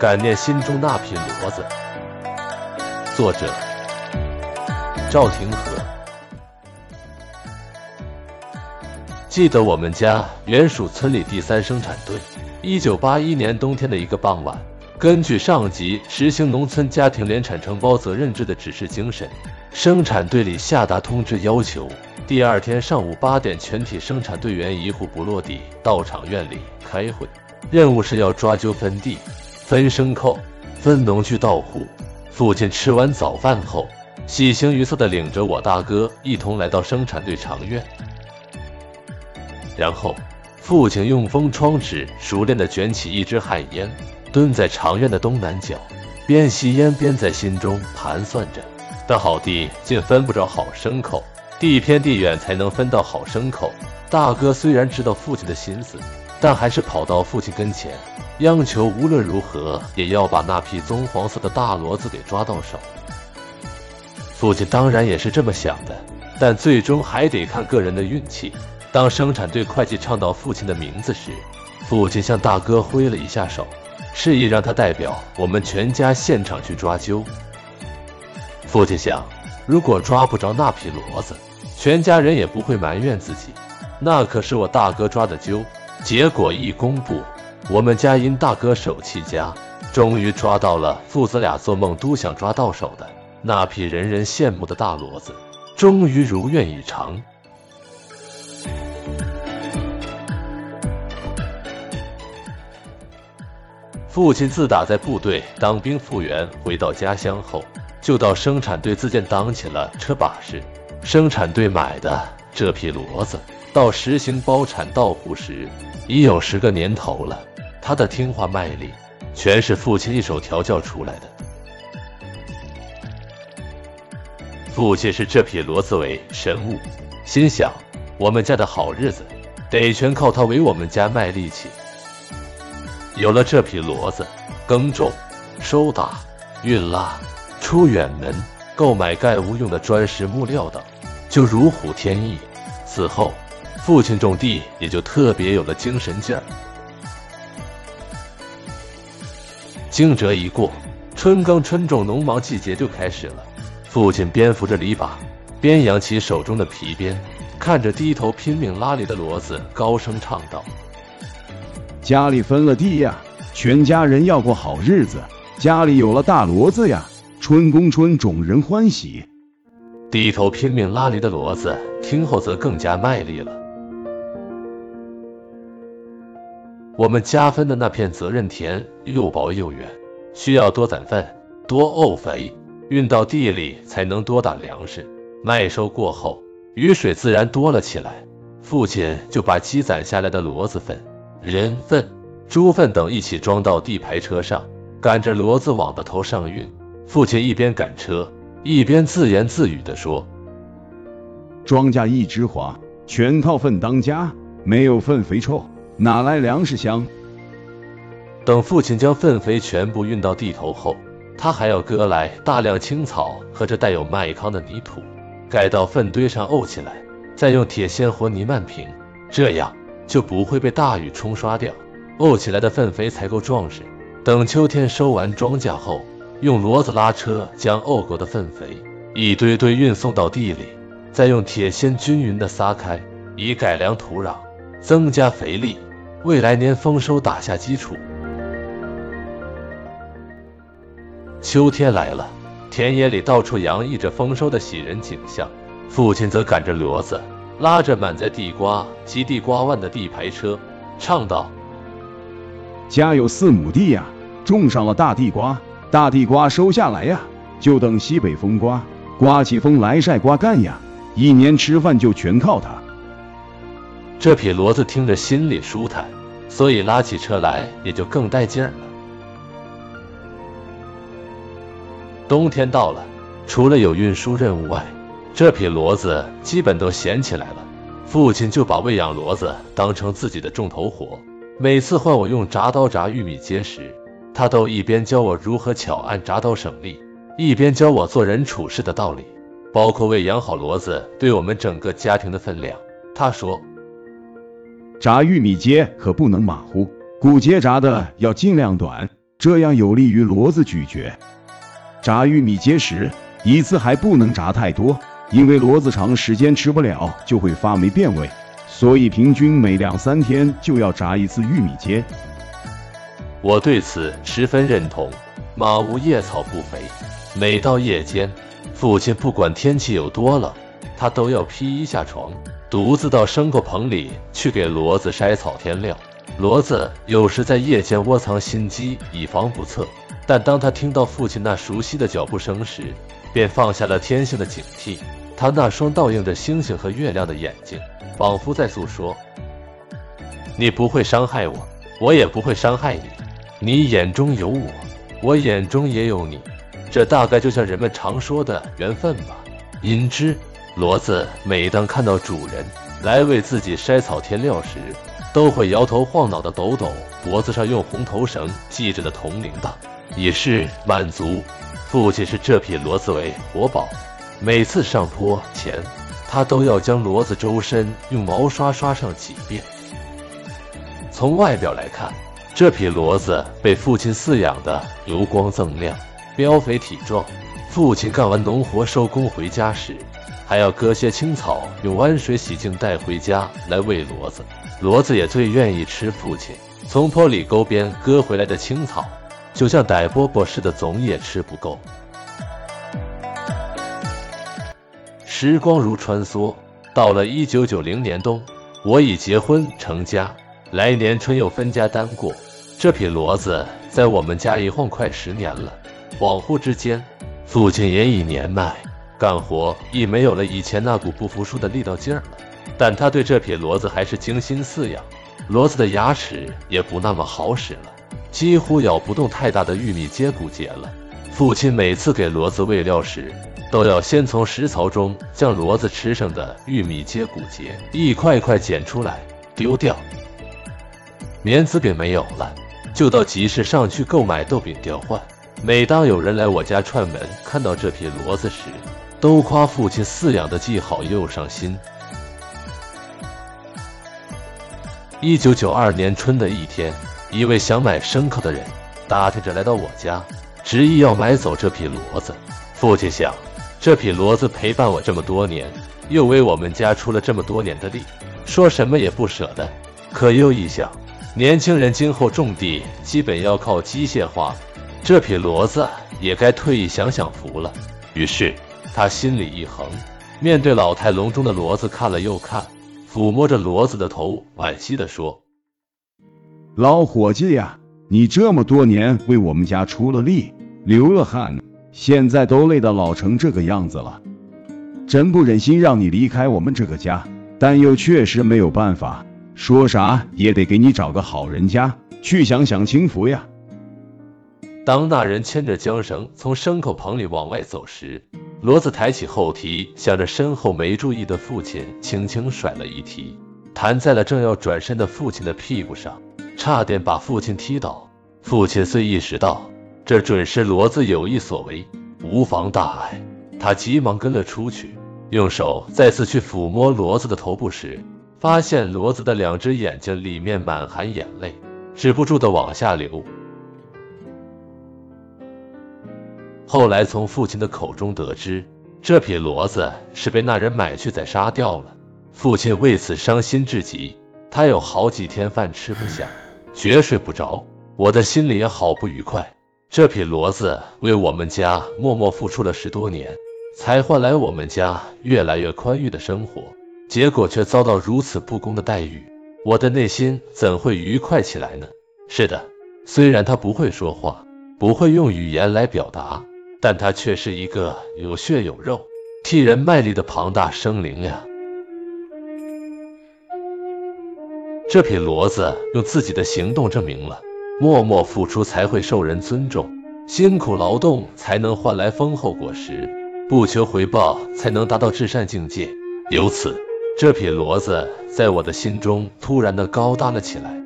感念心中那匹骡子。作者：赵廷和。记得我们家原属村里第三生产队。一九八一年冬天的一个傍晚，根据上级实行农村家庭联产承包责任制的指示精神，生产队里下达通知，要求第二天上午八点，全体生产队员一户不落地到厂院里开会，任务是要抓阄分地、分牲口、分农具到户。父亲吃完早饭后，喜形于色地领着我大哥一同来到生产队长院，然后。父亲用风窗纸熟练地卷起一支旱烟，蹲在长院的东南角，边吸烟边在心中盘算着：的好地竟分不着好牲口，地偏地远才能分到好牲口。大哥虽然知道父亲的心思，但还是跑到父亲跟前，央求无论如何也要把那匹棕黄色的大骡子给抓到手。父亲当然也是这么想的，但最终还得看个人的运气。当生产队会计唱到父亲的名字时，父亲向大哥挥了一下手，示意让他代表我们全家现场去抓阄。父亲想，如果抓不着那匹骡子，全家人也不会埋怨自己。那可是我大哥抓的阄。结果一公布，我们家因大哥手气佳，终于抓到了父子俩做梦都想抓到手的那匹人人羡慕的大骡子，终于如愿以偿。父亲自打在部队当兵复员，回到家乡后，就到生产队自建当起了车把式。生产队买的这匹骡子，到实行包产到户时，已有十个年头了。他的听话卖力，全是父亲一手调教出来的。父亲视这匹骡子为神物，心想我们家的好日子，得全靠它为我们家卖力气。有了这匹骡子，耕种、收打、运拉、出远门、购买盖屋用的砖石木料等，就如虎添翼。此后，父亲种地也就特别有了精神劲儿。惊蛰一过，春耕春种，农忙季节就开始了。父亲边扶着篱笆，边扬起手中的皮鞭，看着低头拼命拉犁的骡子，高声唱道。家里分了地呀，全家人要过好日子。家里有了大骡子呀，春耕春种人欢喜。低头拼命拉犁的骡子听后则更加卖力了。我们家分的那片责任田又薄又远，需要多攒粪、多沤肥，运到地里才能多打粮食。麦收过后，雨水自然多了起来，父亲就把积攒下来的骡子粪。人粪、猪粪等一起装到地排车上，赶着骡子往的头上运。父亲一边赶车，一边自言自语地说：“庄稼一枝花，全靠粪当家，没有粪肥臭，哪来粮食香？”等父亲将粪肥全部运到地头后，他还要割来大量青草和这带有麦糠的泥土，盖到粪堆上沤起来，再用铁锨和泥漫平，这样。就不会被大雨冲刷掉，沤起来的粪肥才够壮实。等秋天收完庄稼后，用骡子拉车将沤过的粪肥一堆堆运送到地里，再用铁锨均匀地撒开，以改良土壤，增加肥力，为来年丰收打下基础。秋天来了，田野里到处洋溢着丰收的喜人景象，父亲则赶着骡子。拉着满载地瓜及地瓜腕的地排车，唱道：“家有四亩地呀，种上了大地瓜，大地瓜收下来呀，就等西北风刮，刮起风来晒瓜干呀，一年吃饭就全靠它。”这匹骡子听着心里舒坦，所以拉起车来也就更带劲儿了。冬天到了，除了有运输任务外，这匹骡子基本都闲起来了，父亲就把喂养骡子当成自己的重头活。每次换我用铡刀铡玉米秸时，他都一边教我如何巧按铡刀省力，一边教我做人处事的道理，包括喂养好骡子对我们整个家庭的分量。他说：“炸玉米秸可不能马虎，骨节炸的要尽量短，这样有利于骡子咀嚼。炸玉米秸时，一次还不能炸太多，因为骡子长时间吃不了就会发霉变味，所以平均每两三天就要炸一次玉米秸。我对此十分认同。马无夜草不肥，每到夜间，父亲不管天气有多冷，他都要披一下床，独自到牲口棚里去给骡子筛草添料。骡子有时在夜间窝藏心机，以防不测。但当他听到父亲那熟悉的脚步声时，便放下了天性的警惕。他那双倒映着星星和月亮的眼睛，仿佛在诉说：“你不会伤害我，我也不会伤害你。你眼中有我，我眼中也有你。这大概就像人们常说的缘分吧。”因之，骡子每当看到主人来为自己筛草添料时，都会摇头晃脑地抖抖脖子上用红头绳系着的铜铃铛，以示满足。父亲视这匹骡子为活宝，每次上坡前，他都要将骡子周身用毛刷刷上几遍。从外表来看，这匹骡子被父亲饲养的油光锃亮、膘肥体壮。父亲干完农活收工回家时，还要割些青草，用温水洗净带回家来喂骡子。骡子也最愿意吃父亲从坡里沟边割回来的青草，就像逮饽饽似的，总也吃不够。时光如穿梭，到了一九九零年冬，我已结婚成家，来年春又分家单过。这匹骡子在我们家一晃快十年了，恍惚之间，父亲也已年迈，干活已没有了以前那股不服输的力道劲儿了。但他对这匹骡子还是精心饲养，骡子的牙齿也不那么好使了，几乎咬不动太大的玉米秸骨节了。父亲每次给骡子喂料时，都要先从食槽中将骡子吃剩的玉米秸骨节一块块捡出来丢掉。棉子饼没有了，就到集市上去购买豆饼调换。每当有人来我家串门，看到这匹骡子时，都夸父亲饲养的既好又上心。一九九二年春的一天，一位想买牲口的人打听着来到我家，执意要买走这匹骡子。父亲想，这匹骡子陪伴我这么多年，又为我们家出了这么多年的力，说什么也不舍得。可又一想，年轻人今后种地基本要靠机械化，这匹骡子也该退役享享福了。于是他心里一横，面对老态龙钟的骡子看了又看。抚摸着骡子的头，惋惜地说：“老伙计呀，你这么多年为我们家出了力，流了汗，现在都累得老成这个样子了，真不忍心让你离开我们这个家，但又确实没有办法，说啥也得给你找个好人家去享享清福呀。”当那人牵着缰绳从牲口棚里往外走时，骡子抬起后蹄，向着身后没注意的父亲轻轻甩了一蹄，弹在了正要转身的父亲的屁股上，差点把父亲踢倒。父亲虽意识到这准是骡子有意所为，无妨大碍，他急忙跟了出去，用手再次去抚摸骡子的头部时，发现骡子的两只眼睛里面满含眼泪，止不住的往下流。后来从父亲的口中得知，这匹骡子是被那人买去宰杀掉了。父亲为此伤心至极，他有好几天饭吃不下，绝睡不着。我的心里也好不愉快。这匹骡子为我们家默默付出了十多年，才换来我们家越来越宽裕的生活，结果却遭到如此不公的待遇，我的内心怎会愉快起来呢？是的，虽然他不会说话，不会用语言来表达。但它却是一个有血有肉、替人卖力的庞大生灵呀！这匹骡子用自己的行动证明了，默默付出才会受人尊重，辛苦劳动才能换来丰厚果实，不求回报才能达到至善境界。由此，这匹骡子在我的心中突然的高大了起来。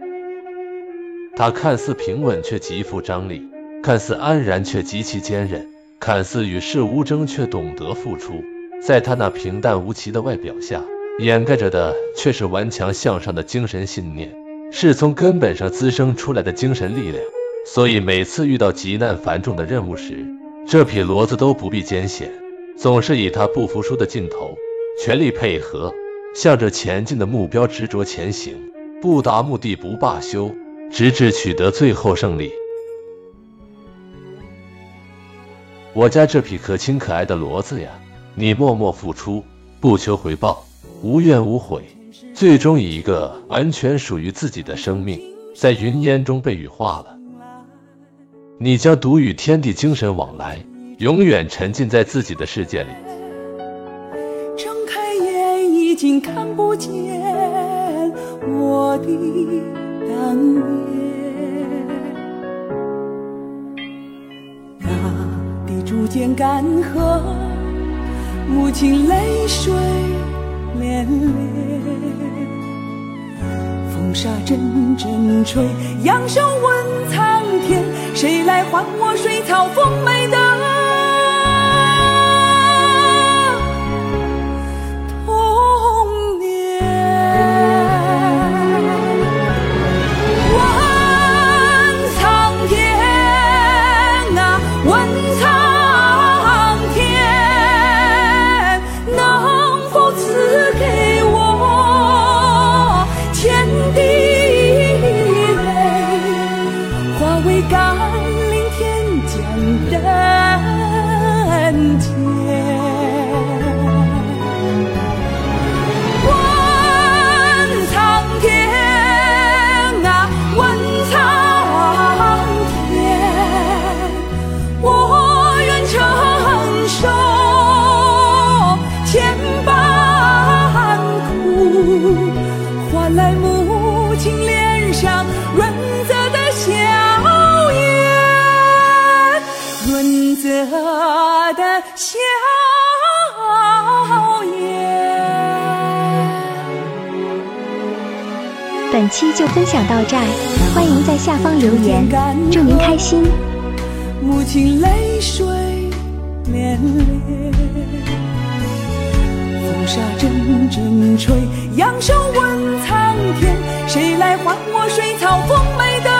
它看似平稳，却极富张力；看似安然，却极其坚韧。看似与世无争，却懂得付出。在他那平淡无奇的外表下，掩盖着的却是顽强向上的精神信念，是从根本上滋生出来的精神力量。所以每次遇到急难繁重的任务时，这匹骡子都不必艰险，总是以他不服输的劲头，全力配合，向着前进的目标执着前行，不达目的不罢休，直至取得最后胜利。我家这匹可亲可爱的骡子呀，你默默付出，不求回报，无怨无悔，最终以一个完全属于自己的生命，在云烟中被羽化了。你将独与天地精神往来，永远沉浸在自己的世界里。睁开眼，已经看不见我的当年。间干涸，母亲泪水涟涟。风沙阵阵吹，仰首问苍天，谁来还我水草丰美的？本期就分享到这儿，欢迎在下方留言，祝您开心。母亲泪水涟涟，风沙阵阵吹，扬手问苍天，谁来还我水草丰美的？